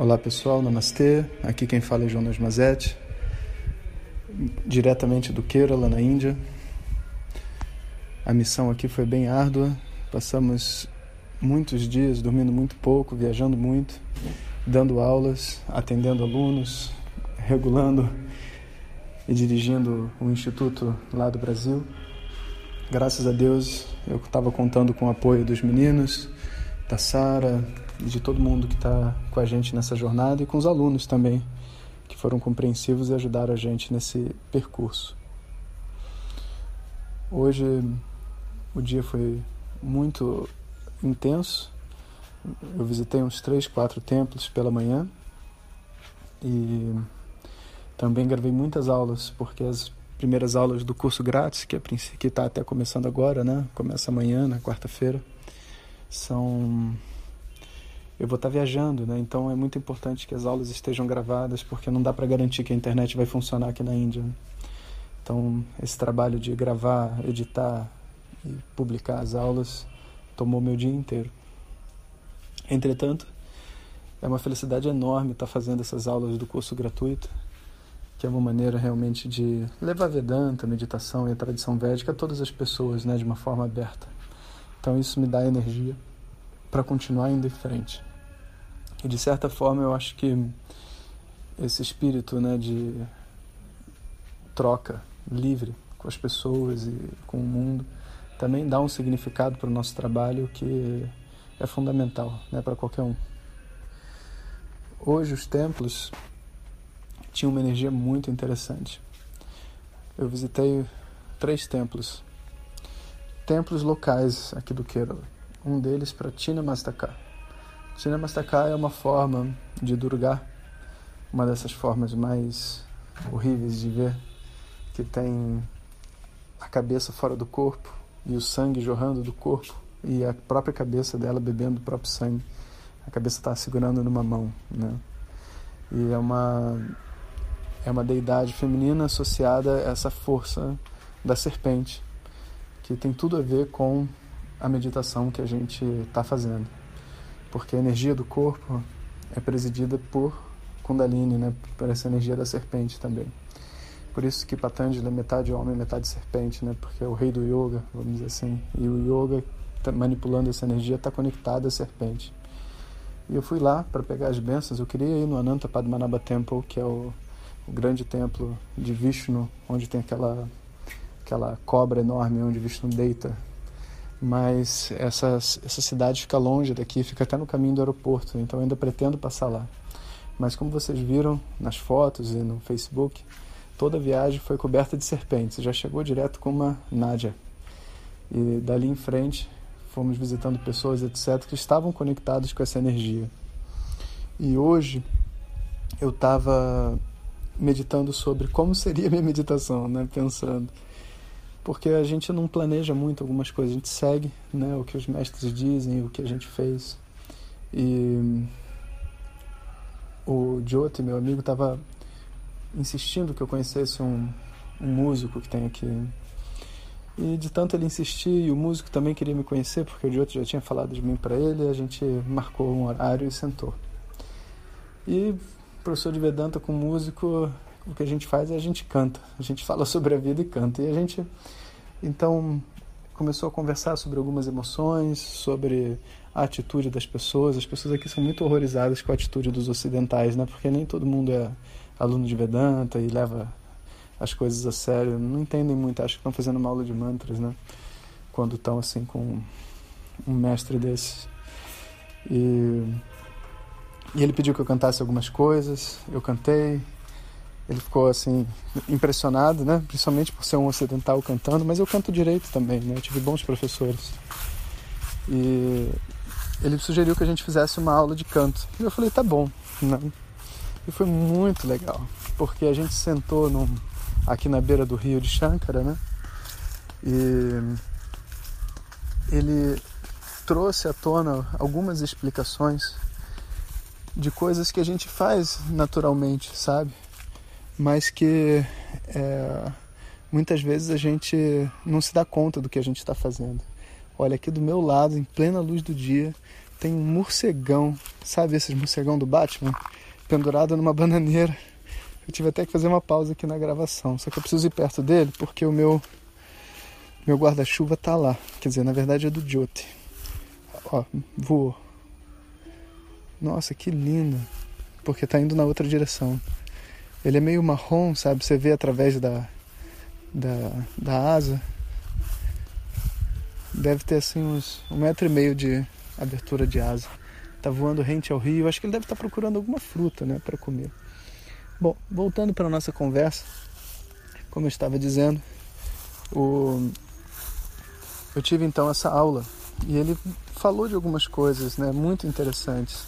Olá pessoal, namastê. Aqui quem fala é Jonas Mazetti, diretamente do Kerala, na Índia. A missão aqui foi bem árdua. Passamos muitos dias dormindo muito pouco, viajando muito, dando aulas, atendendo alunos, regulando e dirigindo o um instituto lá do Brasil. Graças a Deus eu estava contando com o apoio dos meninos, da Sara, e de todo mundo que está com a gente nessa jornada e com os alunos também, que foram compreensivos e ajudaram a gente nesse percurso. Hoje o dia foi muito intenso. Eu visitei uns três, quatro templos pela manhã e também gravei muitas aulas, porque as primeiras aulas do curso grátis, que é está até começando agora, né? Começa amanhã, na quarta-feira, são eu vou estar viajando, né? Então é muito importante que as aulas estejam gravadas, porque não dá para garantir que a internet vai funcionar aqui na Índia. Né? Então, esse trabalho de gravar, editar e publicar as aulas tomou meu dia inteiro. Entretanto, é uma felicidade enorme estar fazendo essas aulas do curso gratuito, que é uma maneira realmente de levar Vedanta, meditação e a tradição védica a todas as pessoas, né, de uma forma aberta. Então isso me dá energia para continuar indo em frente. E de certa forma eu acho que esse espírito né, de troca livre com as pessoas e com o mundo também dá um significado para o nosso trabalho que é fundamental né, para qualquer um. Hoje os templos tinham uma energia muito interessante. Eu visitei três templos, templos locais aqui do Kerala. Um deles para Tina Mastaka Cinemastacar é uma forma de Durga, uma dessas formas mais horríveis de ver, que tem a cabeça fora do corpo e o sangue jorrando do corpo e a própria cabeça dela bebendo o próprio sangue. A cabeça está segurando numa mão, né? E é uma é uma deidade feminina associada a essa força da serpente, que tem tudo a ver com a meditação que a gente está fazendo porque a energia do corpo é presidida por Kundalini, né, por essa energia da serpente também. Por isso que Patanjali é metade homem, metade serpente, né, porque é o rei do yoga, vamos dizer assim. E o yoga, tá manipulando essa energia, está conectado à serpente. E eu fui lá para pegar as bênçãos. Eu queria ir no Ananta Padmanabha Temple, que é o, o grande templo de Vishnu, onde tem aquela aquela cobra enorme onde Vishnu deita mas essa, essa cidade fica longe daqui, fica até no caminho do aeroporto, então ainda pretendo passar lá. Mas como vocês viram nas fotos e no Facebook, toda a viagem foi coberta de serpentes, já chegou direto com uma Nádia. E dali em frente fomos visitando pessoas, etc., que estavam conectadas com essa energia. E hoje eu estava meditando sobre como seria minha meditação, né? pensando porque a gente não planeja muito algumas coisas, a gente segue né, o que os mestres dizem, o que a gente fez. E o Jyoti, meu amigo, estava insistindo que eu conhecesse um, um músico que tem aqui. E de tanto ele insistir, e o músico também queria me conhecer, porque o Jyoti já tinha falado de mim para ele, a gente marcou um horário e sentou. E professor de Vedanta com músico o que a gente faz é a gente canta. A gente fala sobre a vida e canta. E a gente, então, começou a conversar sobre algumas emoções, sobre a atitude das pessoas. As pessoas aqui são muito horrorizadas com a atitude dos ocidentais, né? Porque nem todo mundo é aluno de Vedanta e leva as coisas a sério. Não entendem muito, acho que estão fazendo uma aula de mantras, né? Quando estão assim com um mestre desses. E, e ele pediu que eu cantasse algumas coisas, eu cantei, ele ficou assim impressionado, né? Principalmente por ser um ocidental cantando, mas eu canto direito também, né? Eu tive bons professores. E ele sugeriu que a gente fizesse uma aula de canto. E eu falei, tá bom, né? E foi muito legal, porque a gente sentou num, aqui na beira do rio de Shankara, né? E ele trouxe à tona algumas explicações de coisas que a gente faz naturalmente, sabe? Mas que é, muitas vezes a gente não se dá conta do que a gente está fazendo. Olha, aqui do meu lado, em plena luz do dia, tem um morcegão, sabe esses morcegão do Batman? Pendurado numa bananeira. Eu tive até que fazer uma pausa aqui na gravação, só que eu preciso ir perto dele porque o meu meu guarda-chuva tá lá. Quer dizer, na verdade é do Jote. Ó, voou. Nossa, que lindo. Porque tá indo na outra direção. Ele é meio marrom, sabe? Você vê através da, da, da asa. Deve ter assim uns um metro e meio de abertura de asa. Tá voando rente ao rio. Acho que ele deve estar tá procurando alguma fruta, né, para comer. Bom, voltando para nossa conversa, como eu estava dizendo, o... eu tive então essa aula e ele falou de algumas coisas, né, muito interessantes.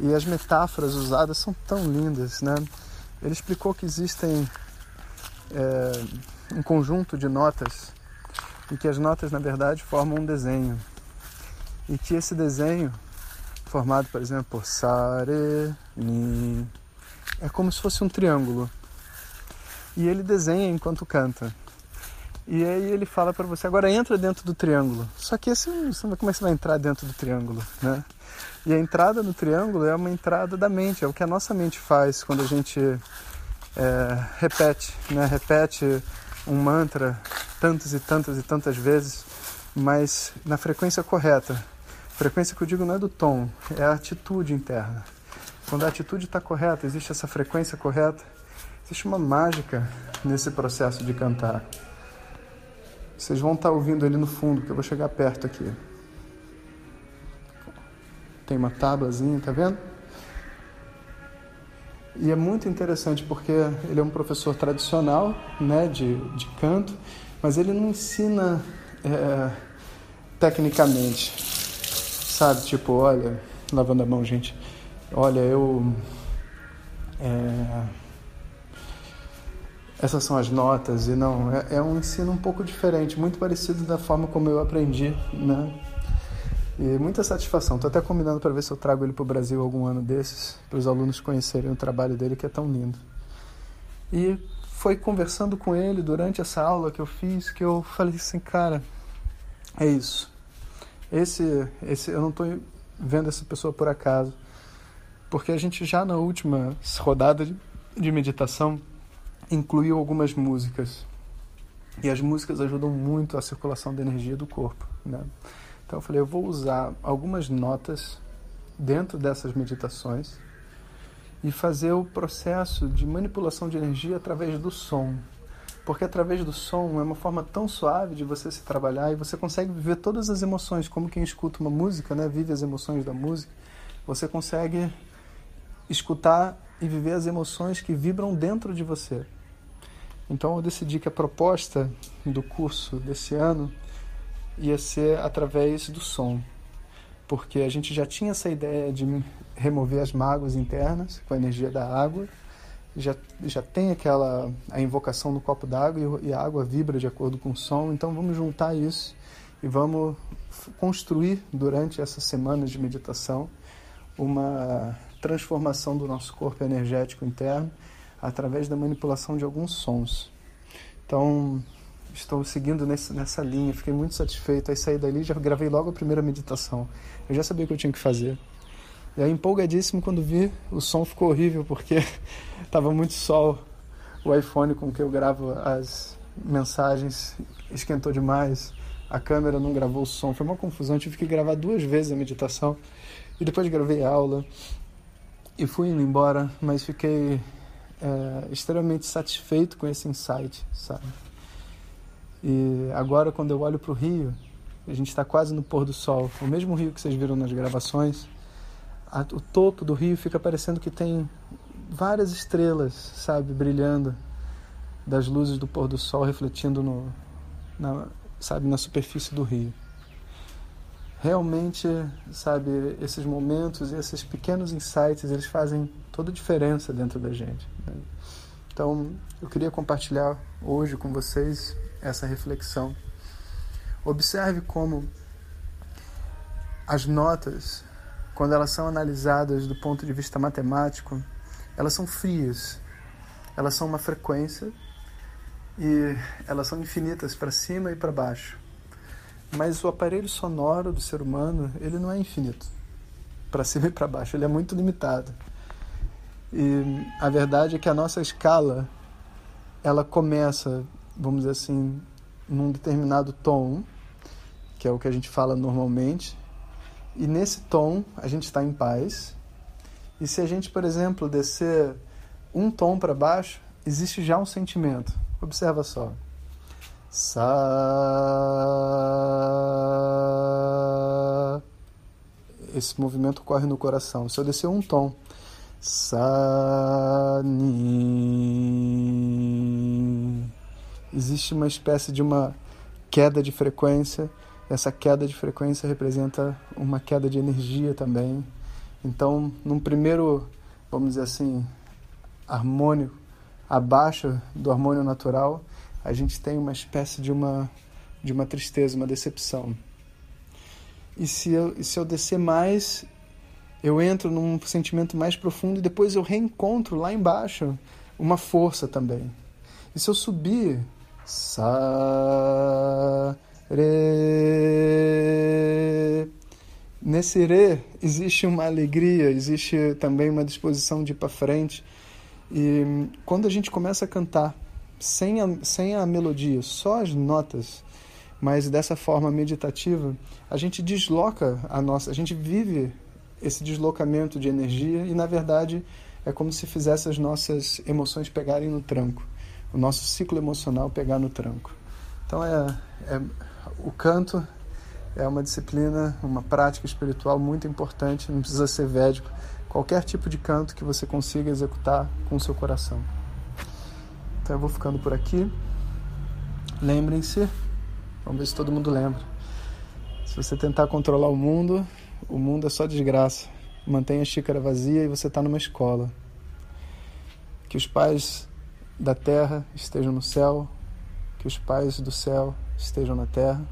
E as metáforas usadas são tão lindas, né? Ele explicou que existem é, um conjunto de notas e que as notas, na verdade, formam um desenho. E que esse desenho, formado, por exemplo, por sa, re, mi, é como se fosse um triângulo. E ele desenha enquanto canta. E aí ele fala para você, agora entra dentro do triângulo. Só que assim, como é que você vai entrar dentro do triângulo, né? E a entrada no triângulo é uma entrada da mente, é o que a nossa mente faz quando a gente é, repete, né? repete um mantra tantas e tantas e tantas vezes, mas na frequência correta. Frequência que eu digo não é do tom, é a atitude interna. Quando a atitude está correta, existe essa frequência correta, existe uma mágica nesse processo de cantar. Vocês vão estar tá ouvindo ele no fundo, que eu vou chegar perto aqui. Tem uma tábuazinha, tá vendo? E é muito interessante porque ele é um professor tradicional, né, de, de canto, mas ele não ensina é, tecnicamente, sabe? Tipo, olha, lavando a mão, gente. Olha, eu é, essas são as notas e não é, é, um ensino um pouco diferente, muito parecido da forma como eu aprendi, né? E muita satisfação. Estou até combinando para ver se eu trago ele para o Brasil algum ano desses, para os alunos conhecerem o trabalho dele, que é tão lindo. E foi conversando com ele durante essa aula que eu fiz que eu falei assim, cara, é isso. Esse, esse, eu não estou vendo essa pessoa por acaso, porque a gente já na última rodada de, meditação incluiu algumas músicas e as músicas ajudam muito a circulação da energia do corpo, né? Então eu falei, eu vou usar algumas notas dentro dessas meditações e fazer o processo de manipulação de energia através do som. Porque através do som é uma forma tão suave de você se trabalhar e você consegue viver todas as emoções, como quem escuta uma música, né, vive as emoções da música. Você consegue escutar e viver as emoções que vibram dentro de você. Então eu decidi que a proposta do curso desse ano ia ser através do som, porque a gente já tinha essa ideia de remover as mágoas internas com a energia da água, já, já tem aquela a invocação no copo d'água e, e a água vibra de acordo com o som, então vamos juntar isso e vamos construir durante essa semana de meditação uma transformação do nosso corpo energético interno através da manipulação de alguns sons. Então, estou seguindo nesse, nessa linha, fiquei muito satisfeito. Aí saí dali já gravei logo a primeira meditação. Eu já sabia o que eu tinha que fazer. E aí, empolgadíssimo, quando vi, o som ficou horrível porque estava muito sol. O iPhone com que eu gravo as mensagens esquentou demais. A câmera não gravou o som, foi uma confusão. Eu tive que gravar duas vezes a meditação e depois gravei a aula e fui indo embora, mas fiquei é, extremamente satisfeito com esse insight, sabe? E agora, quando eu olho para o rio, a gente está quase no pôr do sol, o mesmo rio que vocês viram nas gravações, a, o topo do rio fica parecendo que tem várias estrelas, sabe, brilhando das luzes do pôr do sol refletindo no, na, sabe, na superfície do rio. Realmente, sabe, esses momentos e esses pequenos insights, eles fazem toda a diferença dentro da gente. Né? Então, eu queria compartilhar hoje com vocês essa reflexão. Observe como as notas, quando elas são analisadas do ponto de vista matemático, elas são frias. Elas são uma frequência e elas são infinitas para cima e para baixo. Mas o aparelho sonoro do ser humano, ele não é infinito. para cima e para baixo, ele é muito limitado. E a verdade é que a nossa escala ela começa, vamos dizer assim, num determinado tom, que é o que a gente fala normalmente, e nesse tom a gente está em paz. E se a gente, por exemplo, descer um tom para baixo, existe já um sentimento. Observa só. Sa esse movimento ocorre no coração. Se eu descer um tom, Sa Ni, existe uma espécie de uma queda de frequência. Essa queda de frequência representa uma queda de energia também. Então, num primeiro, vamos dizer assim, harmônico, abaixo do harmônio natural, a gente tem uma espécie de uma, de uma tristeza, uma decepção. E se, eu, e se eu descer mais, eu entro num sentimento mais profundo e depois eu reencontro lá embaixo uma força também. E se eu subir, sa, re, nesse re existe uma alegria, existe também uma disposição de ir para frente. E quando a gente começa a cantar sem a, sem a melodia, só as notas, mas dessa forma meditativa, a gente desloca a nossa, a gente vive esse deslocamento de energia e na verdade é como se fizesse as nossas emoções pegarem no tranco, o nosso ciclo emocional pegar no tranco. Então é, é o canto é uma disciplina, uma prática espiritual muito importante, não precisa ser védico. Qualquer tipo de canto que você consiga executar com o seu coração. Então eu vou ficando por aqui. Lembrem-se, vamos ver se todo mundo lembra. Se você tentar controlar o mundo, o mundo é só desgraça. Mantenha a xícara vazia e você está numa escola. Que os pais da terra estejam no céu, que os pais do céu estejam na terra.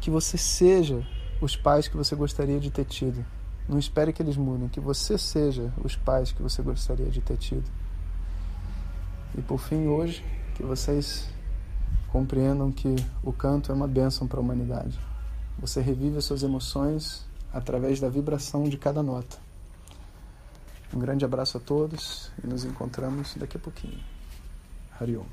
Que você seja os pais que você gostaria de ter tido. Não espere que eles mudem, que você seja os pais que você gostaria de ter tido. E por fim, hoje, que vocês compreendam que o canto é uma bênção para a humanidade. Você revive as suas emoções através da vibração de cada nota. Um grande abraço a todos e nos encontramos daqui a pouquinho. Hariom.